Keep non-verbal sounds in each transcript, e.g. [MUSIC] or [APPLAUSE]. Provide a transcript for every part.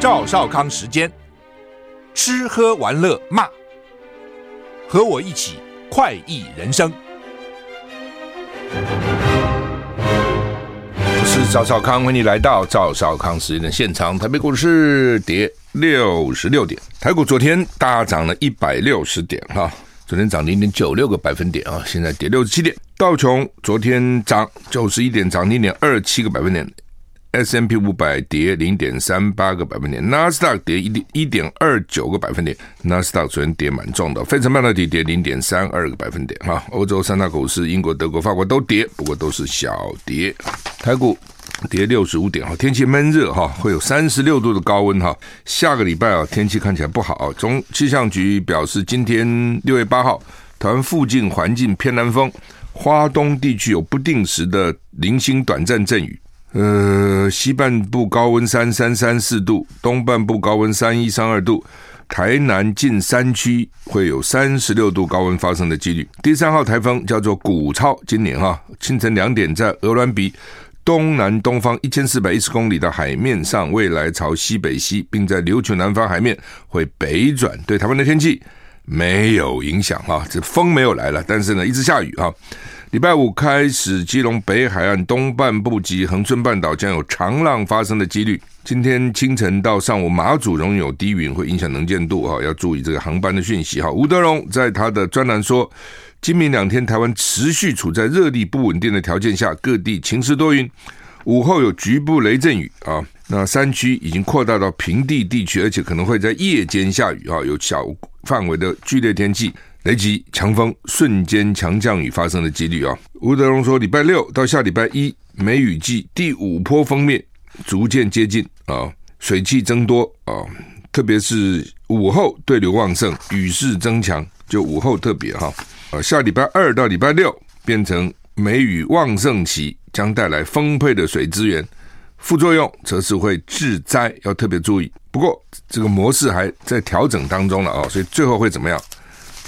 赵少康时间，吃喝玩乐骂，和我一起快意人生。我是赵少康，欢迎来到赵少康时间的现场。台北股市跌六十六点，台股昨天大涨了一百六十点哈，昨天涨零点九六个百分点啊，现在跌六十七点。道琼昨天涨九十一点，涨零点二七个百分点。S M P 五百跌零点三八个百分点，纳斯达克跌一点一点二九个百分点，纳斯达克昨天跌蛮重的，费城半导体跌零点三二个百分点哈，欧洲三大股市，英国、德国、法国都跌，不过都是小跌，台股跌六十五点哈，天气闷热哈，会有三十六度的高温哈，下个礼拜啊天气看起来不好，中气象局表示，今天六月八号，台湾附近环境偏南风，花东地区有不定时的零星短暂阵雨。呃，西半部高温三三三四度，东半部高温三一三二度，台南近山区会有三十六度高温发生的几率。第三号台风叫做古超，今年哈清晨两点在鹅銮比东南东方一千四百一十公里的海面上，未来朝西北西，并在琉球南方海面会北转，对台湾的天气没有影响哈。这风没有来了，但是呢一直下雨哈。礼拜五开始，基隆北海岸东半部及恒春半岛将有长浪发生的几率。今天清晨到上午，马祖仍有低云，会影响能见度啊，要注意这个航班的讯息哈。吴德荣在他的专栏说，今明两天台湾持续处在热力不稳定的条件下，各地晴时多云，午后有局部雷阵雨啊。那山区已经扩大到平地地区，而且可能会在夜间下雨啊，有小范围的剧烈天气。雷击、强风、瞬间强降雨发生的几率啊！吴德荣说，礼拜六到下礼拜一，梅雨季第五波锋面逐渐接近啊，水汽增多啊，特别是午后对流旺盛，雨势增强，就午后特别哈啊，下礼拜二到礼拜六变成梅雨旺盛期，将带来丰沛的水资源，副作用则是会致灾，要特别注意。不过这个模式还在调整当中了啊，所以最后会怎么样？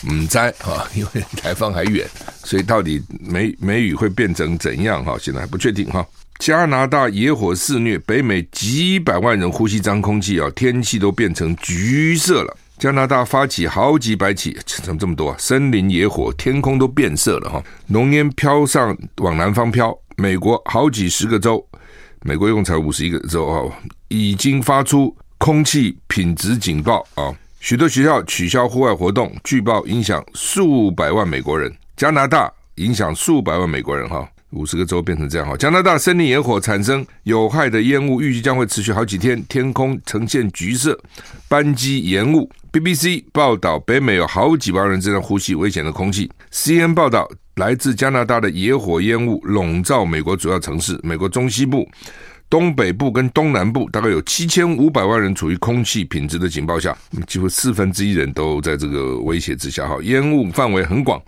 唔知啊，因为台风还远，所以到底梅梅雨会变成怎样哈？现在还不确定哈。加拿大野火肆虐，北美几百万人呼吸脏空气啊，天气都变成橘色了。加拿大发起好几百起，怎么这么多？森林野火，天空都变色了哈，浓烟飘上往南方飘。美国好几十个州，美国一共才五十一个州啊，已经发出空气品质警报啊。许多学校取消户外活动，据报影响数百万美国人。加拿大影响数百万美国人，哈，五十个州变成这样，哈。加拿大森林野火产生有害的烟雾，预计将会持续好几天，天空呈现橘色，班机延误。BBC 报道，北美有好几万人正在呼吸危险的空气。CNN 报道，来自加拿大的野火烟雾笼罩美国主要城市，美国中西部。东北部跟东南部大概有七千五百万人处于空气品质的警报下，几乎四分之一人都在这个威胁之下。哈，烟雾范围很广，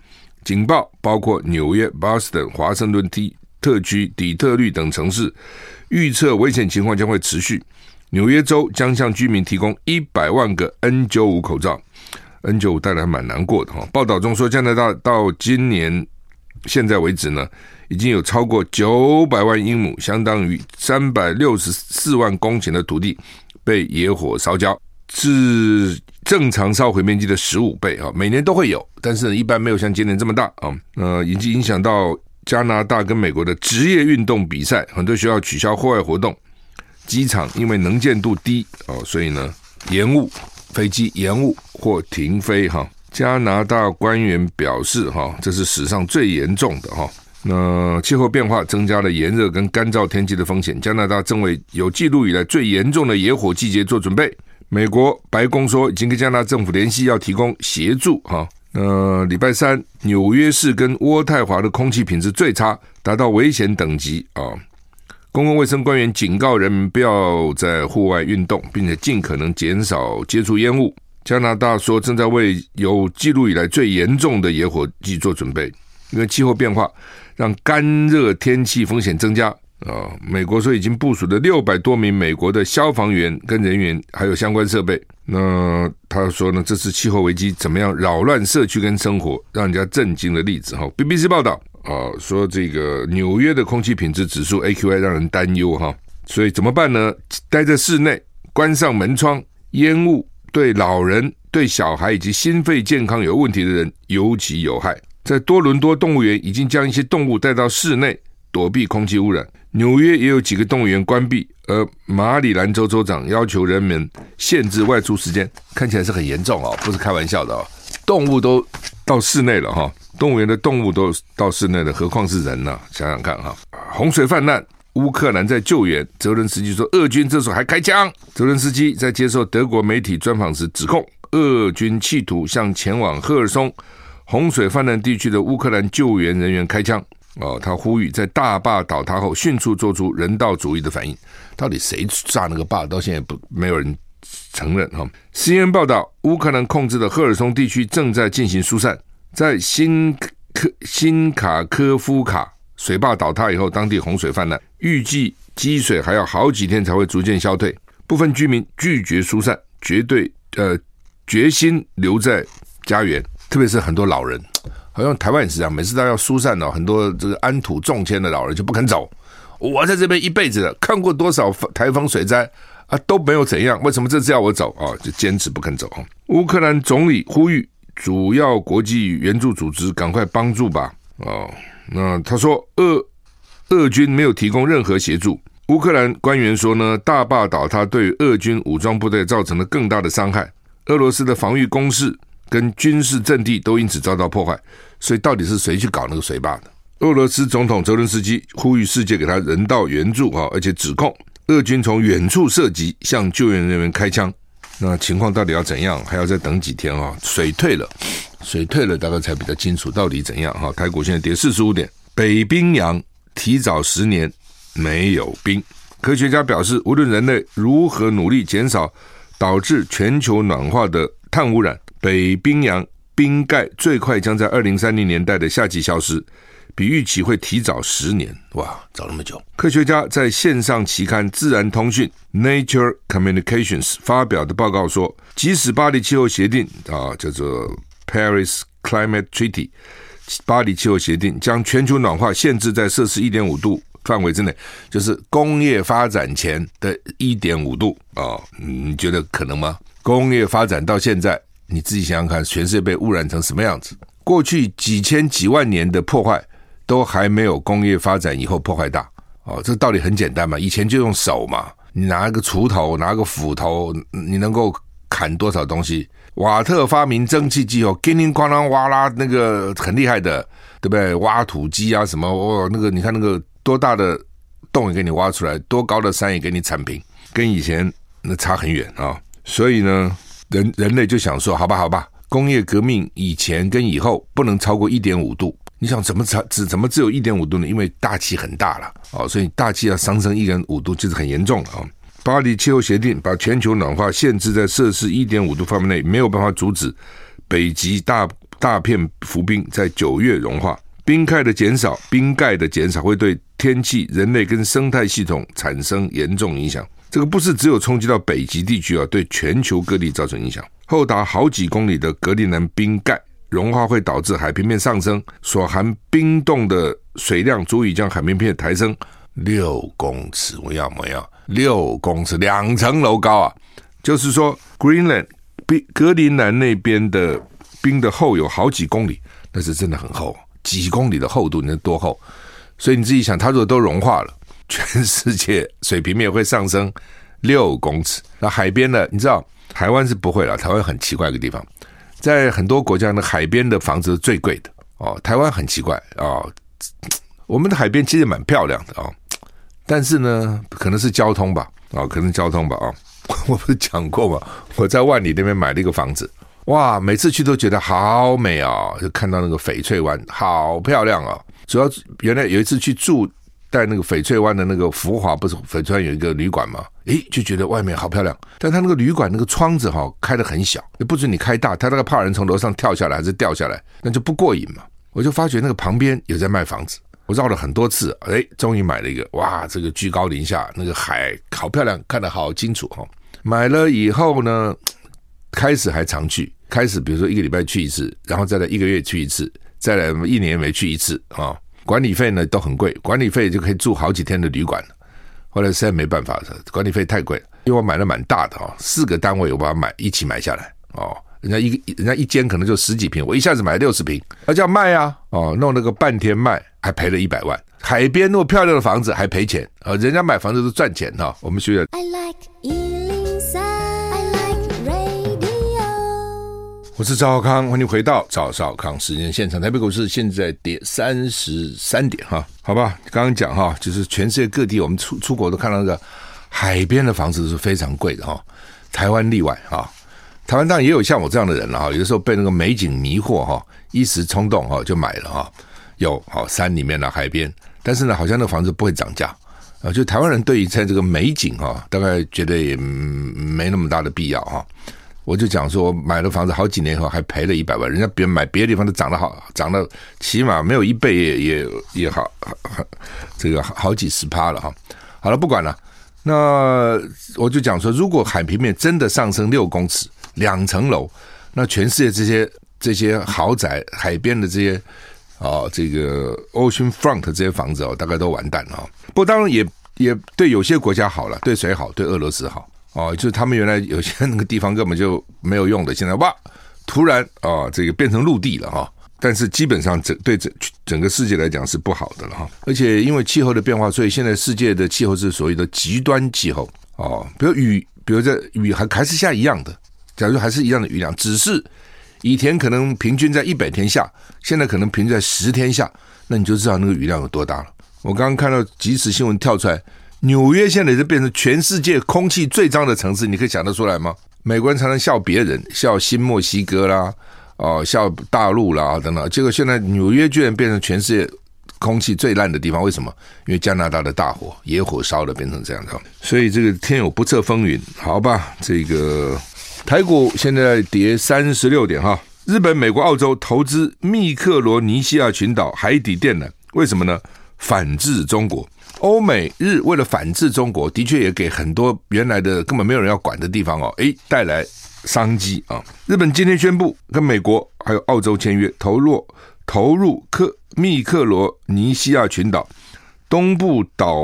警报包括纽约、波士顿、华盛顿 T 特区、底特律等城市。预测危险情况将会持续。纽约州将向居民提供一百万个 N 九五口罩。N 九五带来蛮难过的哈。报道中说，加拿大到今年现在为止呢，已经有超过九百万英亩，相当于三百六十四万公顷的土地被野火烧焦，是正常烧毁面积的十五倍啊！每年都会有，但是一般没有像今年这么大啊。呃，已经影响到加拿大跟美国的职业运动比赛，很多学校取消户外活动，机场因为能见度低哦，所以呢延误飞机延误或停飞哈。加拿大官员表示哈，这是史上最严重的哈。那气候变化增加了炎热跟干燥天气的风险，加拿大正为有记录以来最严重的野火季节做准备。美国白宫说已经跟加拿大政府联系，要提供协助。哈，呃，礼拜三纽约市跟渥太华的空气品质最差，达到危险等级啊。公共卫生官员警告人们不要在户外运动，并且尽可能减少接触烟雾。加拿大说正在为有记录以来最严重的野火季做准备，因为气候变化。让干热天气风险增加啊！美国说已经部署了六百多名美国的消防员跟人员，还有相关设备。那他说呢，这次气候危机怎么样扰乱社区跟生活，让人家震惊的例子哈。BBC 报道啊，说这个纽约的空气品质指数 AQI 让人担忧哈，所以怎么办呢？待在室内关上门窗，烟雾对老人、对小孩以及心肺健康有问题的人尤其有害。在多伦多动物园已经将一些动物带到室内躲避空气污染。纽约也有几个动物园关闭，而马里兰州州长要求人们限制外出时间，看起来是很严重哦，不是开玩笑的哦。动物都到室内了哈，动物园的动物都到室内了，何况是人呢？想想看哈，洪水泛滥，乌克兰在救援，泽伦斯基说俄军这时候还开枪。泽伦斯基在接受德国媒体专访时指控，俄军企图向前往赫尔松洪水泛滥地区的乌克兰救援人员开枪。哦，他呼吁在大坝倒塌后迅速做出人道主义的反应。到底谁炸那个坝？到现在不没有人承认哈。CNN 报道，乌克兰控制的赫尔松地区正在进行疏散。在新科新卡科夫卡水坝倒塌以后，当地洪水泛滥，预计积水还要好几天才会逐渐消退。部分居民拒绝疏散，绝对呃决心留在家园，特别是很多老人。[SNIFFS] 好像台湾也是这样，每次他要疏散哦，很多这个安土重迁的老人就不肯走。我在这边一辈子了，看过多少台风水灾啊，都没有怎样，为什么这次要我走啊？就坚持不肯走。乌克兰总理呼吁主要国际援助组织赶快帮助吧。哦，那他说俄俄军没有提供任何协助。乌克兰官员说呢，大坝倒塌对俄军武装部队造成了更大的伤害，俄罗斯的防御工事跟军事阵地都因此遭到破坏。所以到底是谁去搞那个水坝的？俄罗斯总统泽伦斯基呼吁世界给他人道援助啊，而且指控俄军从远处射击，向救援人员开枪。那情况到底要怎样？还要再等几天啊？水退了，水退了，大概才比较清楚到底怎样哈。台股现在跌四十五点，北冰洋提早十年没有冰。科学家表示，无论人类如何努力减少导致全球暖化的碳污染，北冰洋。冰盖最快将在二零三零年代的夏季消失，比预期会提早十年。哇，早那么久！科学家在线上期刊《自然通讯》（Nature Communications） 发表的报告说，即使巴黎气候协定啊，叫做 Paris Climate Treaty，巴黎气候协定将全球暖化限制在摄氏一点五度范围之内，就是工业发展前的一点五度啊。你觉得可能吗？工业发展到现在。你自己想想看，全世界被污染成什么样子？过去几千几万年的破坏，都还没有工业发展以后破坏大。哦，这道理很简单嘛，以前就用手嘛，你拿个锄头，拿个斧头，你能够砍多少东西？瓦特发明蒸汽机哦，叮叮哐啷哇啦，那个很厉害的，对不对？挖土机啊什么，哦，那个你看那个多大的洞也给你挖出来，多高的山也给你铲平，跟以前那差很远啊。所以呢。人人类就想说，好吧，好吧，工业革命以前跟以后不能超过一点五度。你想怎么才只怎么只有一点五度呢？因为大气很大了哦，所以大气要上升一点五度就是很严重了啊。巴黎气候协定把全球暖化限制在摄氏一点五度范围内，没有办法阻止北极大大片浮冰在九月融化。冰块的减少，冰盖的减少会对天气、人类跟生态系统产生严重影响。这个不是只有冲击到北极地区啊，对全球各地造成影响。厚达好几公里的格陵兰冰盖融化会导致海平面上升，所含冰冻的水量足以将海平面抬升六公尺。我要我要六公尺，两层楼高啊！就是说，Greenland 冰格陵兰那边的冰的厚有好几公里，那是真的很厚，几公里的厚度，你那多厚？所以你自己想，它如果都融化了。全世界水平面会上升六公尺。那海边呢？你知道台湾是不会了。台湾很奇怪的地方，在很多国家的海边的房子是最贵的哦。台湾很奇怪哦，[TSK] 我们的海边其实蛮漂亮的哦，但是呢，可能是交通吧、哦，可能交通吧、哦。[LAUGHS] 我不是讲过吗？我在万里那边买了一个房子，哇，每次去都觉得好美、哦，就看到那个翡翠湾，好漂亮、哦。主要原来有一次去住。在那个翡翠湾的那个福华，不是翡翠湾有一个旅馆吗？诶，就觉得外面好漂亮，但他那个旅馆那个窗子哈、开得很小，也不准你开大，他那个怕人从楼上跳下来还是掉下来，那就不过瘾嘛。我就发觉那个旁边有在卖房子，我绕了很多次，诶，终于买了一个，哇，这个居高临下，那个海好漂亮，看得好清楚哈、哦。买了以后呢，开始还常去，开始比如说一个礼拜去一次，然后再来一个月去一次，再来一年没去一次啊。管理费呢都很贵，管理费就可以住好几天的旅馆。后来实在没办法，管理费太贵。因为我买的蛮大的哦，四个单位我把它买一起买下来哦。人家一个人家一间可能就十几平，我一下子买六十平，那叫卖啊哦，弄了个半天卖，还赔了一百万。海边那么漂亮的房子还赔钱啊、人家买房子都赚钱哈、我们学。I like 我是赵少康，欢迎回到赵少康时间现场。台北股市现在跌三十三点哈，好吧？刚刚讲哈，就是全世界各地我们出出国都看到那个海边的房子是非常贵的哈，台湾例外哈。台湾当然也有像我这样的人了哈，有的时候被那个美景迷惑哈，一时冲动哈就买了哈。有好山里面的海边，但是呢，好像那房子不会涨价啊。就台湾人对于在这个美景哈，大概觉得也没那么大的必要哈。我就讲说，我买了房子好几年以后还赔了一百万，人家别买别的地方都涨得好，涨得起码没有一倍也也也好，[LAUGHS] 这个好几十趴了哈。好了，不管了，那我就讲说，如果海平面真的上升六公尺。两层楼，那全世界这些这些豪宅、海边的这些啊，这个 ocean front 这些房子哦，大概都完蛋了。不当然也也对有些国家好了，对谁好？对俄罗斯好哦，就是他们原来有些那个地方根本就没有用的，现在哇，突然啊，这个变成陆地了哈。但是基本上整对整整个世界来讲是不好的了哈。而且因为气候的变化，所以现在世界的气候是所谓的极端气候哦，比如雨，比如这雨还还是下一样的。假如还是一样的雨量，只是以前可能平均在一百天下，现在可能平均在十天下，那你就知道那个雨量有多大了。我刚刚看到即时新闻跳出来，纽约现在就变成全世界空气最脏的城市，你可以想得出来吗？美国人常常笑别人，笑新墨西哥啦，哦，笑大陆啦等等，结果现在纽约居然变成全世界空气最烂的地方，为什么？因为加拿大的大火，野火烧的变成这样的，所以这个天有不测风云，好吧，这个。台股现在跌三十六点哈，日本、美国、澳洲投资密克罗尼西亚群岛海底电缆，为什么呢？反制中国，欧美日为了反制中国，的确也给很多原来的根本没有人要管的地方哦，诶，带来商机啊。日本今天宣布跟美国还有澳洲签约，投入投入克密克罗尼西亚群岛东部岛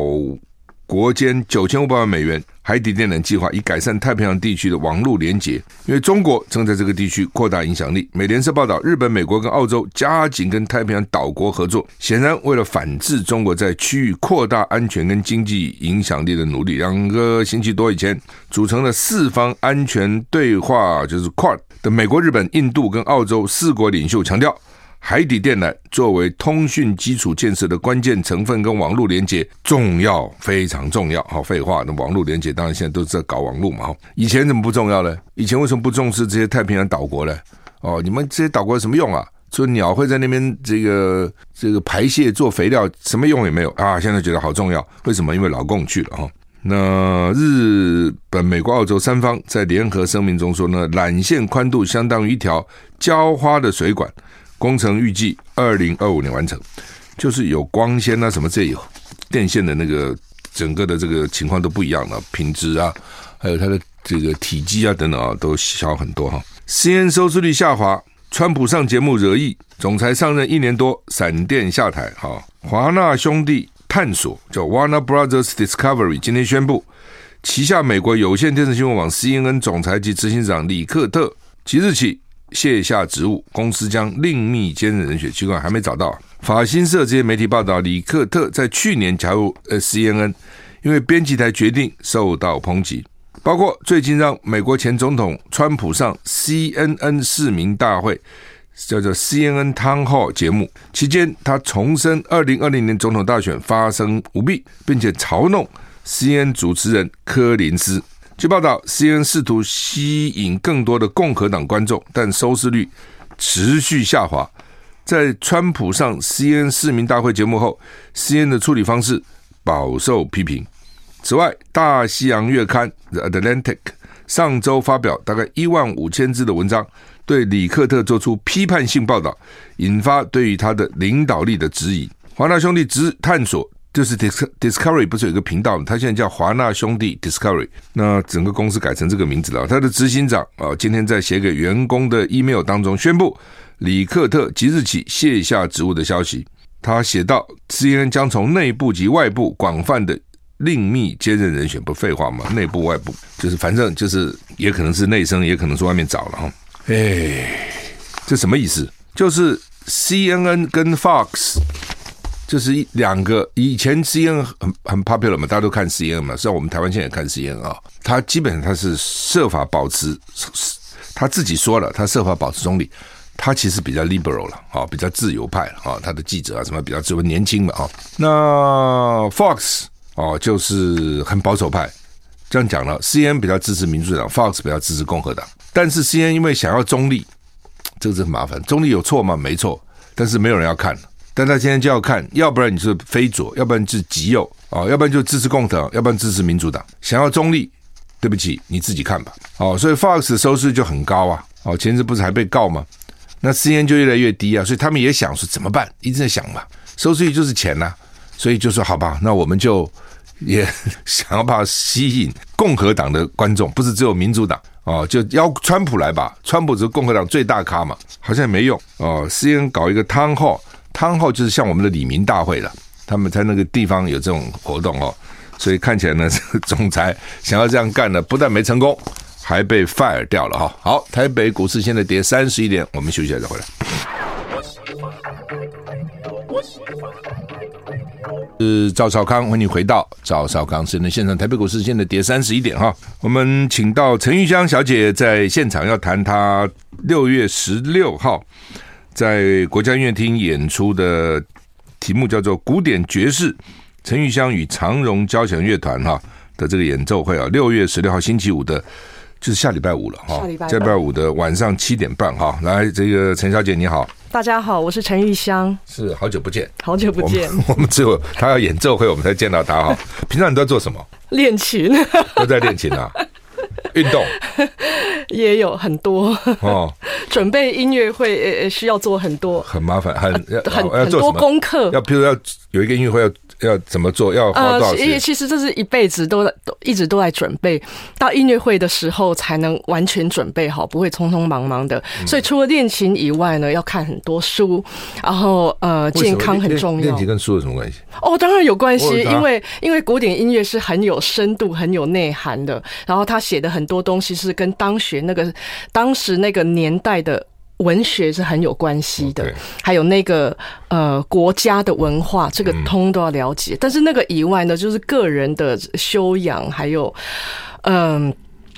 国间九千五百万美元。海底电缆计划以改善太平洋地区的网络连接，因为中国正在这个地区扩大影响力。美联社报道，日本、美国跟澳洲加紧跟太平洋岛国合作，显然为了反制中国在区域扩大安全跟经济影响力的努力。两个星期多以前组成的四方安全对话，就是 QUAD 的美国、日本、印度跟澳洲四国领袖强调。海底电缆作为通讯基础建设的关键成分，跟网络连接重要，非常重要。好，废话，那网络连接当然现在都是在搞网络嘛。哈，以前怎么不重要呢？以前为什么不重视这些太平洋岛国呢？哦，你们这些岛国有什么用啊？说鸟会在那边这个这个排泄做肥料，什么用也没有啊？现在觉得好重要，为什么？因为老共去了哈。那日本、美国、澳洲三方在联合声明中说呢，缆线宽度相当于一条浇花的水管。工程预计二零二五年完成，就是有光纤啊什么这有电线的那个整个的这个情况都不一样了，品质啊，还有它的这个体积啊等等啊都小很多哈。C N 收视率下滑，川普上节目惹议，总裁上任一年多闪电下台哈。华纳兄弟探索叫 Warner Brothers Discovery 今天宣布，旗下美国有线电视新闻网 CNN 总裁及执行长李克特即日起。卸下职务，公司将另觅兼任人选。奇怪，还没找到。法新社这些媒体报道，李克特在去年加入呃 CNN，因为编辑台决定受到抨击，包括最近让美国前总统川普上 CNN 市民大会，叫做 CNN Town Hall 节目期间，他重申二零二零年总统大选发生舞弊，并且嘲弄 CNN 主持人柯林斯。据报道，CN 试图吸引更多的共和党观众，但收视率持续下滑。在川普上 CN 市民大会节目后，CNN 的处理方式饱受批评。此外，大西洋月刊 The Atlantic 上周发表大概一万五千字的文章，对李克特做出批判性报道，引发对于他的领导力的质疑。华纳兄弟直探索。就是 Discovery 不是有一个频道吗？他现在叫华纳兄弟 Discovery，那整个公司改成这个名字了。他的执行长啊，今天在写给员工的 email 当中宣布，李克特即日起卸下职务的消息。他写道：CNN 将从内部及外部广泛的另觅接任人选，不废话嘛？内部外部就是反正就是也可能是内生，也可能是外面找了哈。哎，这什么意思？就是 CNN 跟 Fox。就是一两个以前 C N 很很 popular 嘛，大家都看 C N 嘛，虽然我们台湾现在也看 CNN 啊，他基本上他是设法保持，他自己说了，他设法保持中立，他其实比较 liberal 了啊，比较自由派啊，他的记者啊什么比较自由年轻嘛啊，那 Fox 哦就是很保守派，这样讲了，C N 比较支持民主党，Fox 比较支持共和党，但是 CNN 因为想要中立，这个是很麻烦，中立有错吗？没错，但是没有人要看。但他今天就要看，要不然你是非左，要不然是极右啊，要不然就支持共和党，要不然支持民主党。想要中立，对不起，你自己看吧。哦，所以 Fox 的收视就很高啊。哦，前阵不是还被告吗？那 CNN 就越来越低啊。所以他们也想说怎么办？一直在想嘛，收视率就是钱呐、啊。所以就说好吧，那我们就也想要把吸引共和党的观众，不是只有民主党哦，就邀川普来吧。川普是共和党最大咖嘛，好像也没用哦。C N 搞一个汤号。汤号就是像我们的李民大会了，他们在那个地方有这种活动哦，所以看起来呢，这个总裁想要这样干呢，不但没成功，还被 fire 掉了哈。好，台北股市现在跌三十一点，我们休息一下再回来。是赵少康，欢迎回到赵少康私人现场。台北股市现在跌三十一点哈，我们请到陈玉香小姐在现场要谈她六月十六号。在国家音乐厅演出的题目叫做《古典爵士》，陈玉香与长荣交响乐团哈的这个演奏会啊，六月十六号星期五的，就是下礼拜五了哈，下礼拜，五。的晚上七点半哈，来这个陈小姐你好，大家好，我是陈玉香，是好久不见，好久不见，我们，[LAUGHS] 只有他要演奏会我们才见到她哈，平常你都在做什么？练琴，都在练琴啊。[LAUGHS] 运动。[LAUGHS] 也有很多。哦，[LAUGHS] 准备音乐会呃需要做很多，很麻烦，很很很多功课，要譬如要有一个音乐会要。要怎么做？要花多少钱？呃，其实这是一辈子都都一直都在准备，到音乐会的时候才能完全准备好，不会匆匆忙忙的。所以除了练琴以外呢，要看很多书，然后呃，健康很重要。练琴跟书有什么关系？哦，当然有关系，因为因为古典音乐是很有深度、很有内涵的，然后他写的很多东西是跟当学那个当时那个年代的。文学是很有关系的，还有那个呃国家的文化，这个通都要了解。但是那个以外呢，就是个人的修养，还有嗯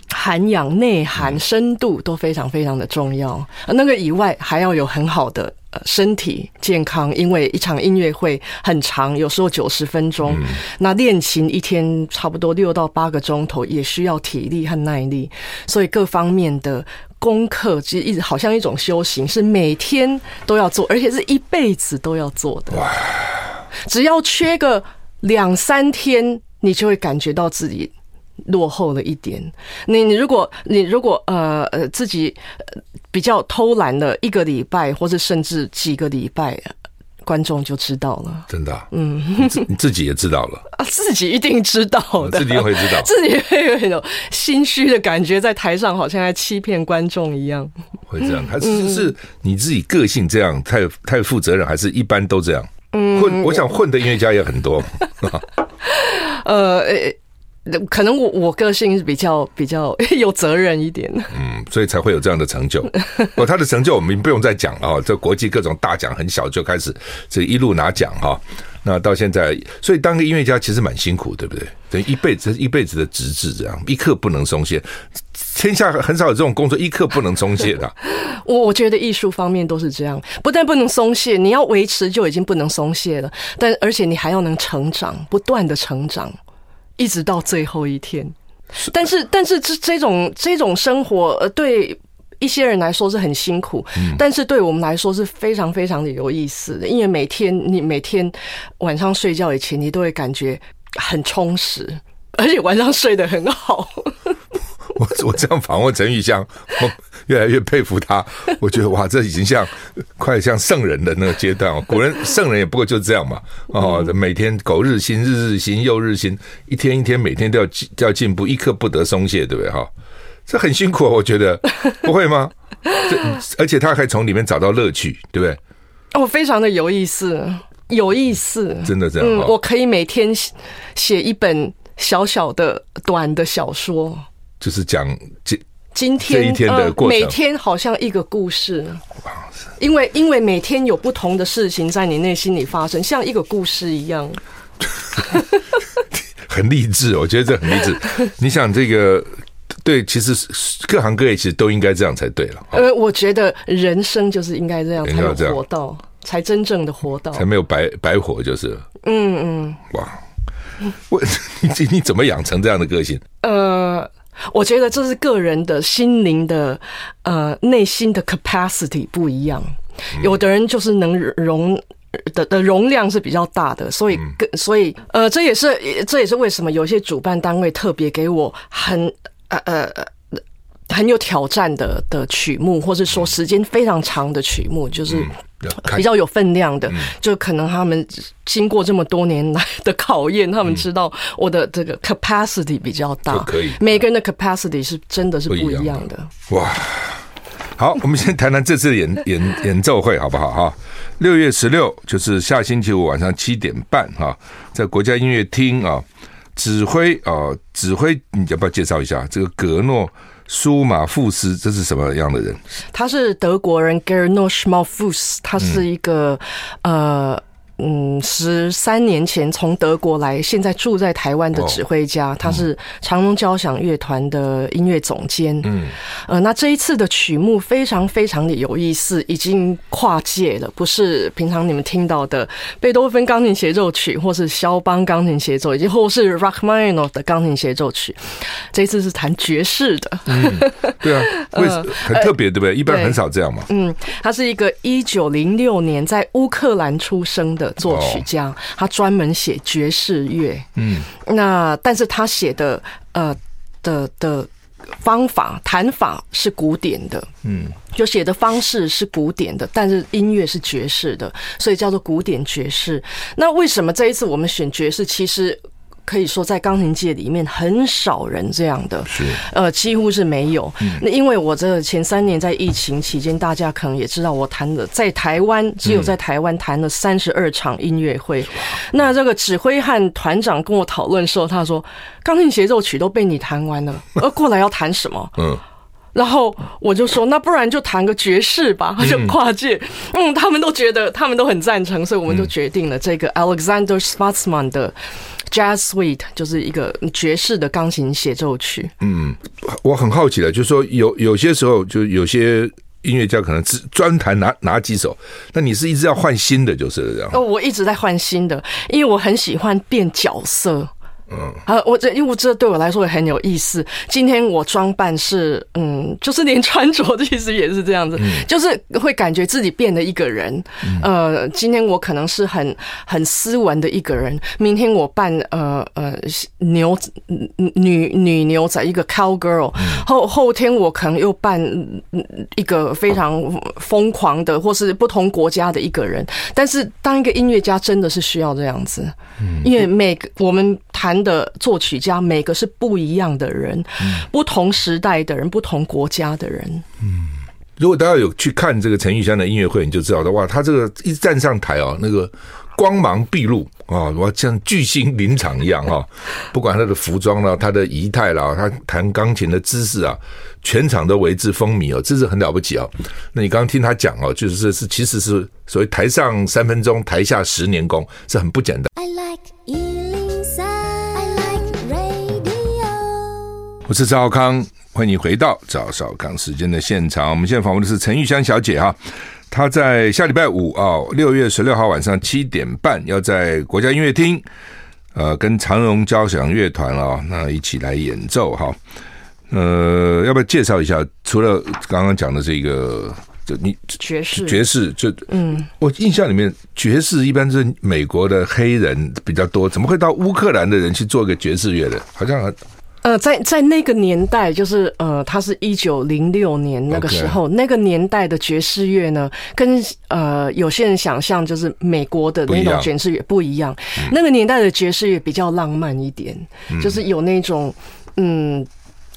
涵养、内涵、深度都非常非常的重要。那个以外，还要有很好的呃身体健康，因为一场音乐会很长，有时候九十分钟。那练琴一天差不多六到八个钟头，也需要体力和耐力，所以各方面的。功课其实一直好像一种修行，是每天都要做，而且是一辈子都要做的。只要缺个两三天，你就会感觉到自己落后了一点。你你如果你如果呃呃自己比较偷懒了一个礼拜，或者甚至几个礼拜。观众就知道了，真的、啊，嗯，你自你自己也知道了 [LAUGHS] 啊，自己一定知道的，自己也会知道，自己会有一种心虚的感觉，在台上好像在欺骗观众一样，会这样？[LAUGHS] 还是是你自己个性这样，太太负责任，还是一般都这样？嗯，混，我想混的音乐家也很多，[LAUGHS] 呃。可能我我个性是比较比较 [LAUGHS] 有责任一点，[LAUGHS] 嗯，所以才会有这样的成就。哦，他的成就我们不用再讲了哈，这国际各种大奖很小就开始这一路拿奖哈。那到现在，所以当个音乐家其实蛮辛苦，对不对？等于一辈子一辈子的职志这样，一刻不能松懈。天下很少有这种工作一刻不能松懈的。[LAUGHS] 我我觉得艺术方面都是这样，不但不能松懈，你要维持就已经不能松懈了，但而且你还要能成长，不断的成长。一直到最后一天，但是但是这这种这种生活，呃，对一些人来说是很辛苦，但是对我们来说是非常非常的有意思的，因为每天你每天晚上睡觉以前，你都会感觉很充实，而且晚上睡得很好。我 [LAUGHS] 我这样访问陈玉香，我越来越佩服他。我觉得哇，这已经像快像圣人的那个阶段哦。古人圣人也不过就这样嘛。哦，每天苟日新，日日新，又日新，一天一天，每天都要要进步，一刻不得松懈，对不对？哈，这很辛苦，我觉得不会吗？这而且他还从里面找到乐趣，对不对？哦，非常的有意思。有意思，真的这样。嗯，我可以每天写一本小小的短的小说，就是讲今今天这一天的过程，每天好像一个故事。因为因为每天有不同的事情在你内心里发生，像一个故事一样。[LAUGHS] 很励志，我觉得这很励志。[LAUGHS] 你想这个，对，其实各行各业其实都应该这样才对了。呃，我觉得人生就是应该这样，才有活到，才真正的活到，才没有白白活，就是。嗯嗯。哇，[LAUGHS] 我你你怎么养成这样的个性？呃，我觉得这是个人的心灵的呃内心的 capacity 不一样，有的人就是能容。的的容量是比较大的，所以跟所以呃，这也是这也是为什么有些主办单位特别给我很呃呃很有挑战的的曲目，或是说时间非常长的曲目，就是比较有分量的，就可能他们经过这么多年来的考验，他们知道我的这个 capacity 比较大，可以。每个人的 capacity 是真的是不一样的。哇，好，我们先谈谈这次演 [LAUGHS] 演演奏会好不好哈？六月十六就是下星期五晚上七点半哈，在国家音乐厅啊，指挥啊指挥，你要不要介绍一下这个格诺舒马富斯？这是什么样的人？他是德国人，Gernot Schmalfuß，他是一个、嗯、呃。嗯，十三年前从德国来，现在住在台湾的指挥家，他是长隆交响乐团的音乐总监。嗯，呃，那这一次的曲目非常非常的有意思，已经跨界了，不是平常你们听到的贝多芬钢琴协奏曲，或是肖邦钢琴协奏，以及或是 Rachmaninoff 的钢琴协奏曲。这一次是弹爵士的。嗯，对啊，会很特别，对不对？一般很少这样嘛。嗯，他是一个一九零六年在乌克兰出生的。的作曲家，他专门写爵士乐。嗯，那但是他写的呃的的方法弹法是古典的。嗯，就写的方式是古典的，但是音乐是爵士的，所以叫做古典爵士。那为什么这一次我们选爵士？其实。可以说，在钢琴界里面很少人这样的，是呃，几乎是没有。那因为我这前三年在疫情期间，大家可能也知道，我弹了在台湾只有在台湾弹了三十二场音乐会。那这个指挥和团长跟我讨论的时候，他说：“钢琴协奏曲都被你弹完了，而 [LAUGHS] 过来要弹什么？”嗯，然后我就说：“那不然就弹个爵士吧。”他就跨界，嗯，他们都觉得他们都很赞成，所以我们就决定了这个 Alexander Schwarzman 的。Jazz Suite 就是一个爵士的钢琴协奏曲。嗯，我很好奇的，就是说有有些时候，就有些音乐家可能只专弹哪哪几首，那你是一直要换新的，就是这样。哦，我一直在换新的，因为我很喜欢变角色。嗯，啊，我这因为这对我来说也很有意思。今天我装扮是，嗯，就是连穿着 [LAUGHS] 其实也是这样子，就是会感觉自己变了一个人。呃，今天我可能是很很斯文的一个人，明天我扮呃呃牛女女牛仔一个 cowgirl，后后天我可能又扮一个非常疯狂的或是不同国家的一个人。但是当一个音乐家真的是需要这样子，因为每个我们弹。的作曲家每个是不一样的人，嗯、不同时代的人，不同国家的人。嗯，如果大家有去看这个陈玉香的音乐会，你就知道的哇，他这个一站上台哦，那个光芒毕露啊，哇，像巨星临场一样哈。[LAUGHS] 不管他的服装啦，他的仪态啦，他弹钢琴的姿势啊，全场都为之风靡哦，这是很了不起哦。那你刚刚听他讲哦，就是是是，其实是所谓台上三分钟，台下十年功，是很不简单。I like 我是赵少康，欢迎你回到赵少康时间的现场。我们现在访问的是陈玉香小姐哈，她在下礼拜五啊，六月十六号晚上七点半，要在国家音乐厅，呃，跟长荣交响乐团啊，那一起来演奏哈。呃，要不要介绍一下？除了刚刚讲的这个，就你爵士爵士，就嗯，我印象里面爵士一般是美国的黑人比较多，怎么会到乌克兰的人去做个爵士乐的？好像。呃，在在那个年代，就是呃，他是一九零六年那个时候.那个年代的爵士乐呢，跟呃有些人想象就是美国的那种爵士乐不一样。那个年代的爵士乐比较浪漫一点，嗯、就是有那种嗯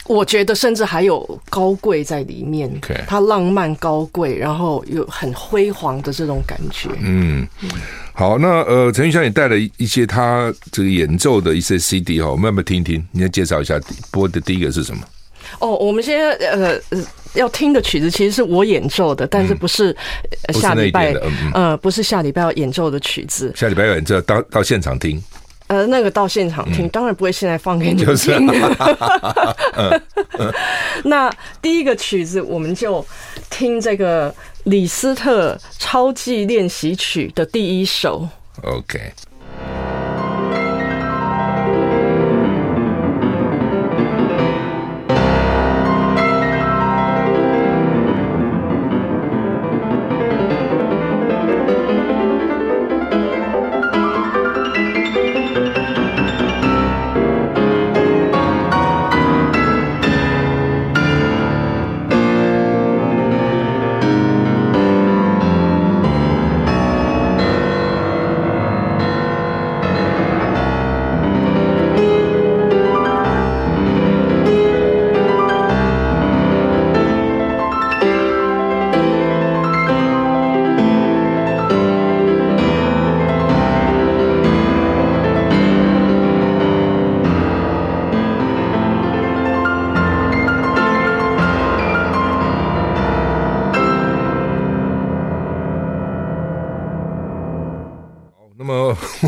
我觉得甚至还有高贵在里面。它浪漫高贵，然后有很辉煌的这种感觉。嗯，好，那呃，陈毓襄也带了一些他这个演奏的一些 CD 哈，我们要不要听一听？你要介绍一下播的第一个是什么？哦，我们现在呃要听的曲子其实是我演奏的，但是不是下礼拜嗯，嗯，呃，不是下礼拜要演奏的曲子。下礼拜要演奏，到到现场听。呃，那个到现场听，嗯、当然不会现在放给你。就是 [LAUGHS] [LAUGHS] 那第一个曲子，我们就听这个李斯特超技练习曲的第一首。OK。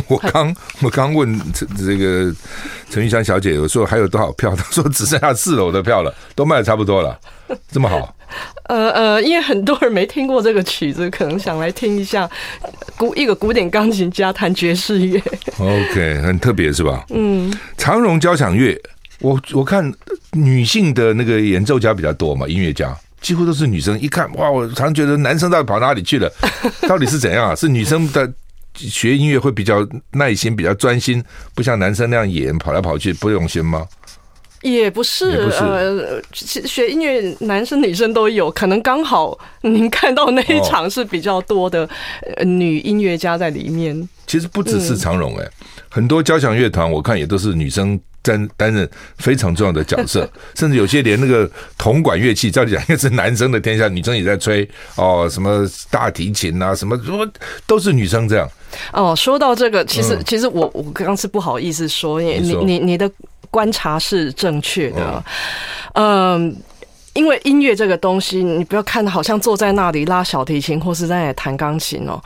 我刚我刚问这这个陈玉香小姐，我说还有多少票？她说只剩下四楼的票了，都卖的差不多了，这么好？呃呃，因为很多人没听过这个曲子，可能想来听一下古一个古典钢琴家弹爵士乐。OK，很特别是吧？嗯，长荣交响乐，我我看女性的那个演奏家比较多嘛，音乐家几乎都是女生。一看哇，我常觉得男生到底跑哪里去了？到底是怎样啊？是女生的？学音乐会比较耐心，比较专心，不像男生那样演跑来跑去不用心吗？也不是，不是呃，学音乐男生女生都有，可能刚好您看到那一场是比较多的女音乐家在里面。哦、其实不只是长荣哎、欸，嗯、很多交响乐团我看也都是女生。担担任非常重要的角色，[LAUGHS] 甚至有些连那个铜管乐器，照理讲应该是男生的天下，女生也在吹哦，什么大提琴啊，什么什么都是女生这样。哦，说到这个，其实其实我我刚刚是不好意思说，你你你的观察是正确的，嗯，因为音乐这个东西，你不要看好像坐在那里拉小提琴或是在那里弹钢琴哦，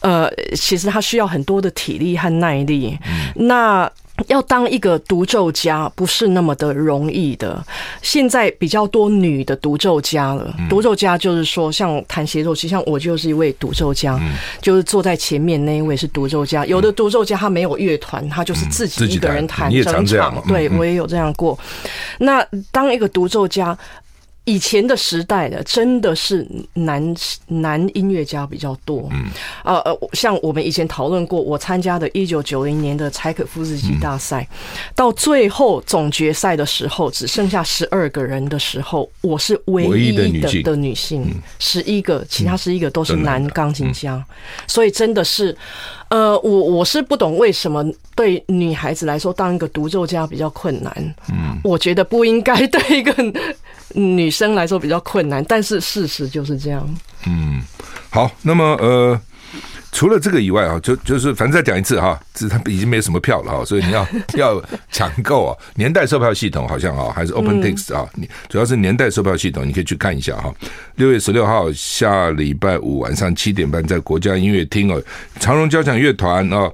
呃，其实它需要很多的体力和耐力，那。要当一个独奏家不是那么的容易的。现在比较多女的独奏家了。独奏家就是说，像弹协奏曲，像我就是一位独奏家，就是坐在前面那一位是独奏家。有的独奏家他没有乐团，他就是自己一个人弹整场。对，我也有这样过。那当一个独奏家。以前的时代的真的是男男音乐家比较多，嗯，呃呃，像我们以前讨论过，我参加的一九九零年的柴可夫斯基大赛，到最后总决赛的时候，只剩下十二个人的时候，我是唯一的的女性，十一个，其他十一个都是男钢琴家，所以真的是，呃，我我是不懂为什么对女孩子来说当一个独奏家比较困难，嗯，我觉得不应该对一个。女生来说比较困难，但是事实就是这样。嗯，好，那么呃，除了这个以外啊，就就是反正再讲一次哈，这他已经没什么票了哈，所以你要 [LAUGHS] 要抢购啊。年代售票系统好像啊，还是 OpenTix 啊，你主要是年代售票系统，你可以去看一下哈。六月十六号下礼拜五晚上七点半，在国家音乐厅哦，长荣交响乐团啊。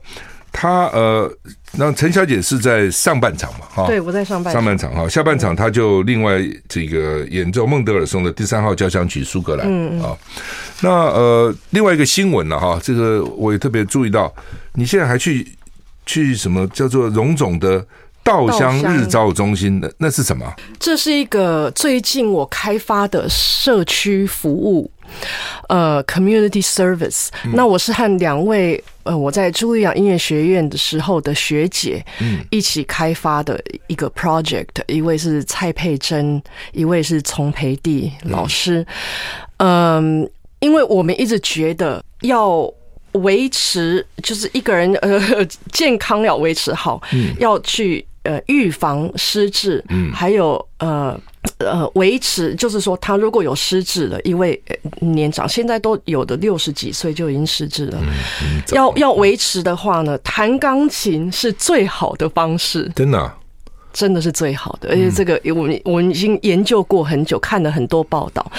他呃，那陈小姐是在上半场嘛？哈，对，我在上半场。上半场哈，下半场她就另外这个演奏孟德尔松的第三号交响曲苏格兰。嗯嗯。啊，那呃，另外一个新闻了哈，这个我也特别注意到，你现在还去去什么叫做荣总的稻香日照中心的？那是什么？这是一个最近我开发的社区服务。呃，community service，那我是和两位呃，我在茱莉亚音乐学院的时候的学姐，一起开发的一个 project，一位是蔡佩珍，一位是丛培地老师。嗯，因为我们一直觉得要维持，就是一个人呃健康要维持好，嗯。要去呃预防失智，嗯，还有呃呃维持，就是说他如果有失智了，因为年长，现在都有的六十几岁就已经失智了，嗯嗯、要要维持的话呢，弹钢琴是最好的方式，真的、啊。真的是最好的，而且这个我们我们已经研究过很久，看了很多报道，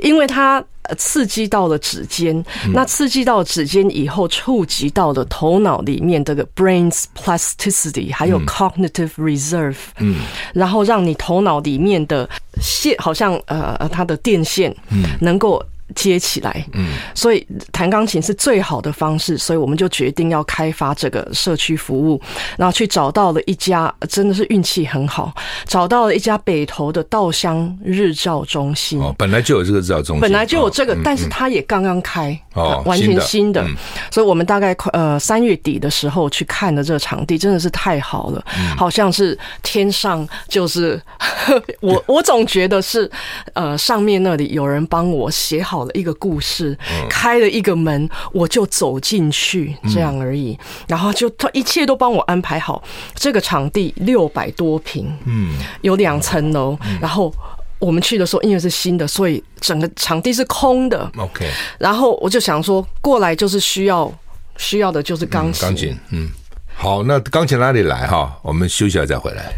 因为它刺激到了指尖，那刺激到指尖以后，触及到了头脑里面这个 brain's plasticity，还有 cognitive reserve，嗯，然后让你头脑里面的线，好像呃呃它的电线，嗯，能够。接起来，嗯，所以弹钢琴是最好的方式，所以我们就决定要开发这个社区服务，然后去找到了一家，真的是运气很好，找到了一家北投的稻香日照中心。哦，本来就有这个日照中心，本来就有这个，但是它也刚刚开，哦，完全新的，所以我们大概快呃三月底的时候去看的这个场地，真的是太好了，好像是天上就是 [LAUGHS] 我我总觉得是呃上面那里有人帮我写好了。一个故事，开了一个门，我就走进去，这样而已。然后就他一切都帮我安排好。这个场地六百多平，嗯，有两层楼。然后我们去的时候，因为是新的，所以整个场地是空的。OK。然后我就想说，过来就是需要需要的就是钢琴。钢琴，嗯，好，那钢琴哪里来哈？我们休息一下再回来。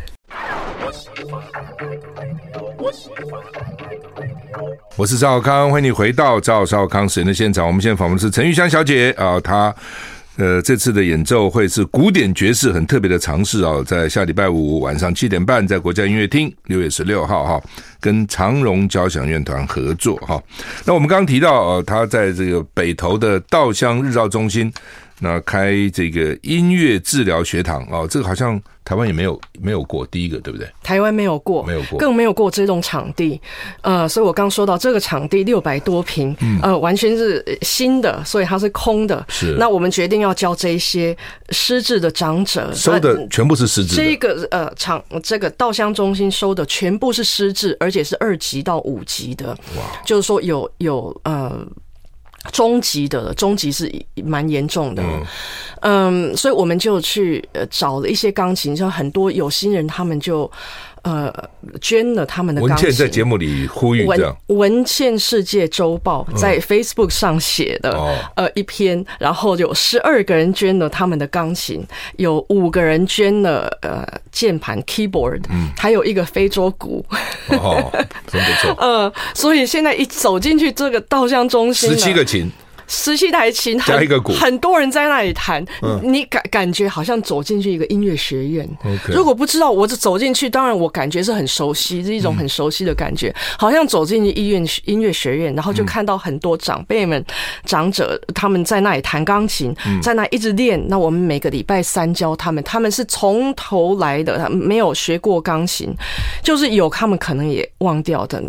我是赵少康，欢迎你回到赵少康时间的现场。我们现在访问的是陈玉香小姐啊，她呃这次的演奏会是古典爵士很特别的尝试啊，在下礼拜五晚上七点半在国家音乐厅，六月十六号哈，跟长荣交响乐团合作哈。那我们刚刚提到啊，他在这个北投的稻香日照中心。那开这个音乐治疗学堂哦，这个好像台湾也没有没有过第一个，对不对？台湾没有过，没有过，更没有过这种场地。呃，所以我刚说到这个场地六百多平，呃，完全是新的，所以它是空的。是。那我们决定要教这些失智的长者，收的全部是失智。这个呃场这个稻香中心收的全部是失智，而且是二级到五级的。哇，就是说有有呃。中级的，中级是蛮严重的，嗯，所以我们就去呃找了一些钢琴，像很多有心人，他们就。呃，捐了他们的钢琴。文倩在节目里呼吁这样。文文茜世界周报在 Facebook 上写的，呃，一篇，然后有十二个人捐了他们的钢琴，有五个人捐了呃键盘 keyboard，还有一个非洲鼓。哦，真不错。[LAUGHS] 呃，所以现在一走进去这个稻香中心，十七个琴。十七台琴，加一个鼓，很多人在那里弹，你感感觉好像走进去一个音乐学院。如果不知道，我就走进去，当然我感觉是很熟悉，是一种很熟悉的感觉，好像走进去医院音乐学院，然后就看到很多长辈们、长者他们在那里弹钢琴，在那一直练。那我们每个礼拜三教他们，他们是从头来的，他们没有学过钢琴，就是有他们可能也忘掉的。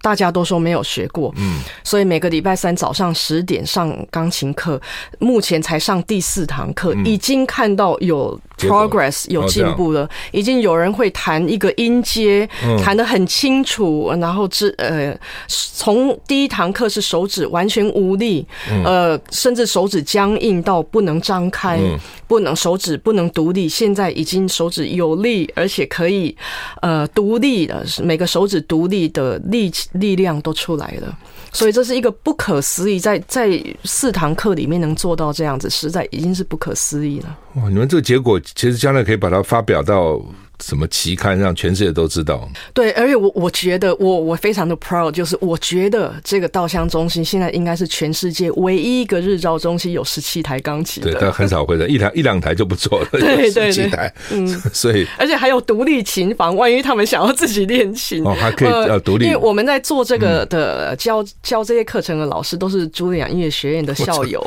大家都说没有学过，嗯，所以每个礼拜三早上十点上钢琴课，目前才上第四堂课，已经看到有 progress 有进步了，已经有人会弹一个音阶，弹得很清楚，然后之呃，从第一堂课是手指完全无力，呃，甚至手指僵硬到不能张开，不能手指不能独立，现在已经手指有力，而且可以呃独立的，每个手指独立的力。力量都出来了，所以这是一个不可思议，在在四堂课里面能做到这样子，实在已经是不可思议了。哇，你们这个结果其实将来可以把它发表到。什么期刊让全世界都知道？对，而且我我觉得我我非常的 proud，就是我觉得这个稻香中心现在应该是全世界唯一一个日照中心有十七台钢琴的。对，但很少会的，一台 [LAUGHS] 一两台就不错了。对对对，台，嗯，所以而且还有独立琴房，万一他们想要自己练琴哦，还可以呃独立。因为我们在做这个的教教这些课程的老师都是茱莉亚音乐学院的校友，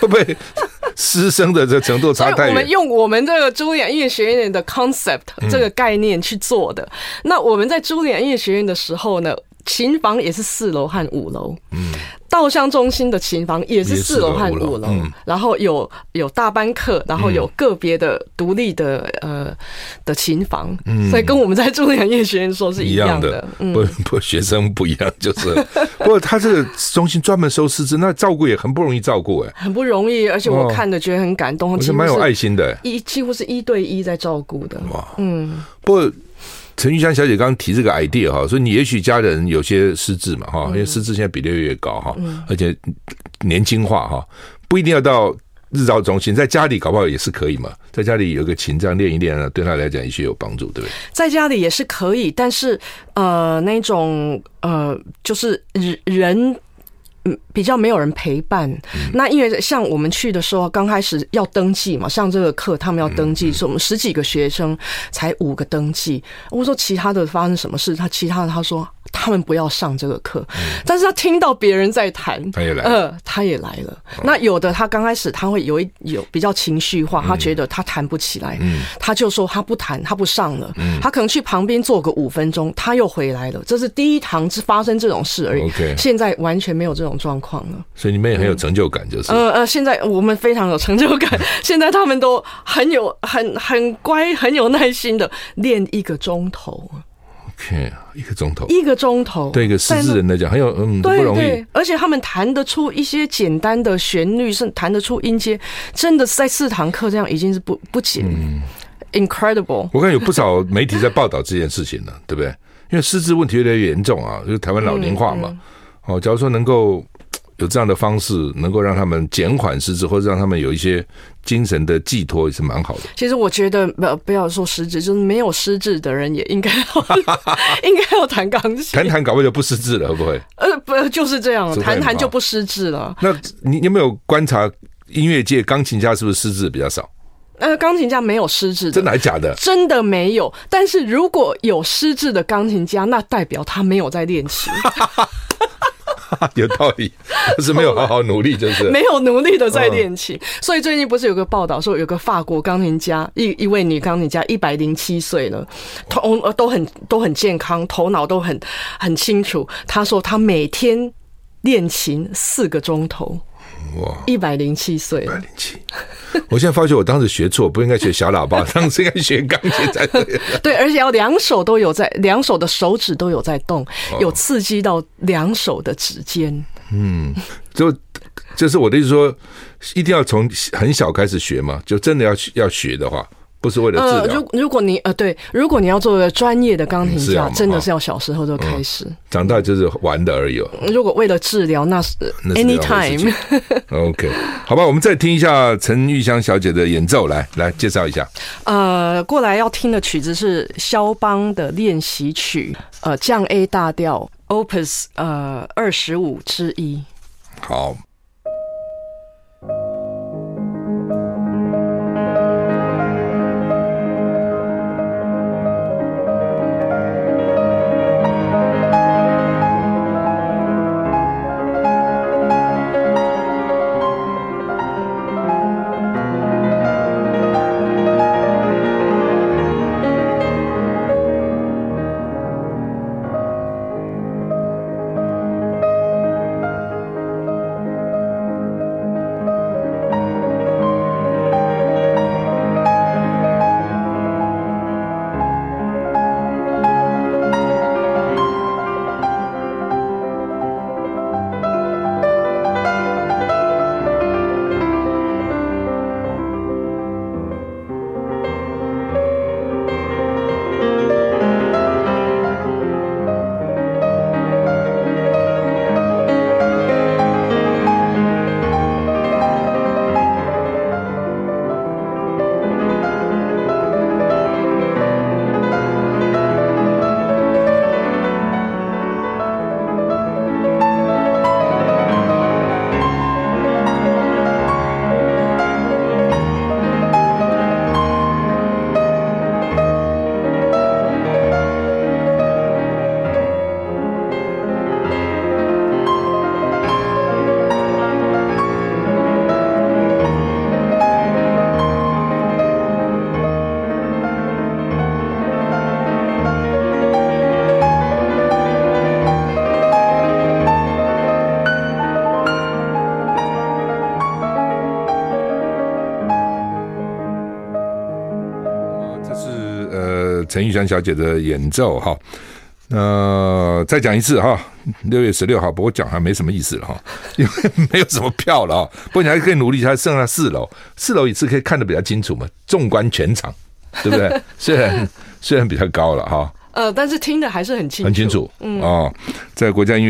会 [LAUGHS] 不会？师生的这程度差太远。我们用我们这个茱莉亚音乐学院的 concept 这个概念去做的。那我们在茱莉亚音乐学院的时候呢，琴房也是四楼和五楼。嗯。稻香中心的琴房也是四楼和五楼，嗯、然后有有大班课，然后有个别的独立的呃的琴房，嗯、所以跟我们在中央音乐学院说是一样的。样的。嗯、不 [LAUGHS] 不，学生不一样，就是。[LAUGHS] 不过他这个中心专门收师资，那照顾也很不容易照顾哎，很不容易，而且我看的觉得很感动，而且蛮有爱心的，一几乎是一对一在照顾的。哇，嗯，不过。陈玉香小姐刚刚提这个 idea 哈，所以你也许家人有些失智嘛哈，因为失智现在比例越，越高哈，而且年轻化哈，不一定要到日照中心，在家里搞不好也是可以嘛，在家里有个琴这样练一练啊，对他来讲也许有帮助，对不对？在家里也是可以，但是呃，那种呃，就是人。比较没有人陪伴，那因为像我们去的时候，刚开始要登记嘛，上这个课他们要登记，说我们十几个学生才五个登记。我说其他的发生什么事？他其他的他说。他们不要上这个课，但是他听到别人在谈，他也来，呃，他也来了。那有的他刚开始他会有一有比较情绪化，他觉得他弹不起来，嗯。他就说他不弹，他不上了，嗯。他可能去旁边坐个五分钟，他又回来了。这是第一堂是发生这种事而已。现在完全没有这种状况了，所以你们也很有成就感，就是。呃呃，现在我们非常有成就感，[LAUGHS] 现在他们都很有很很乖，很有耐心的练一个钟头。OK，一个钟头，一个钟头，对一个失智人来讲，很有嗯，不容易。而且他们弹得出一些简单的旋律，是弹得出音阶，真的是在四堂课这样已经是不不简、嗯、，incredible。我看有不少媒体在报道这件事情呢，对不对？因为失智问题越来越严重啊，就是台湾老龄化嘛。嗯嗯、哦，假如说能够。有这样的方式，能够让他们减缓失智，或者让他们有一些精神的寄托，也是蛮好的。其实我觉得，不不要说失智，就是没有失智的人也应该要 [LAUGHS] 应该要弹钢琴。弹弹搞不好就不失智了，会不会？呃，不就是这样，弹弹就不失智了。那你有没有观察音乐界钢琴家是不是失智比较少？呃，钢琴家没有失智的，真的还假的？真的没有。但是如果有失智的钢琴家，那代表他没有在练琴。[LAUGHS] [LAUGHS] 有道理，但是没有好好努力，就是 [LAUGHS] 没有努力的在练琴。所以最近不是有个报道说，有个法国钢琴家，一一位女钢琴家，一百零七岁了，头呃都很都很健康，头脑都很很清楚。她说她每天练琴四个钟头。哇，一百零七岁，一百零七。[LAUGHS] 我现在发觉我当时学错，不应该学小喇叭，当时应该学钢琴才对。[LAUGHS] 对，而且要两手都有在，两手的手指都有在动，有刺激到两手的指尖。嗯，就就是我的意思说，一定要从很小开始学嘛，就真的要要学的话。不是为了治疗。如如果你呃对，如果你要做个专业的钢琴家，真的是要小时候就开始。长大就是玩的而已。如果为了治疗，那是 anytime。[LAUGHS] OK，好吧，我们再听一下陈玉香小姐的演奏，来来介绍一下。呃，过来要听的曲子是肖邦的练习曲，呃，降 A 大调，Opus 呃二十五之一。好。陈玉祥小姐的演奏哈。那、呃、再讲一次哈，六月十六号，不过讲还没什么意思了哈，[LAUGHS] 因为没有什么票了啊。不过你还可以努力，还剩下四楼，四楼一次可以看得比较清楚嘛，纵观全场，对不对？[LAUGHS] 虽然虽然比较高了哈，呃，但是听的还是很清楚，很清楚，嗯哦，在国家音乐。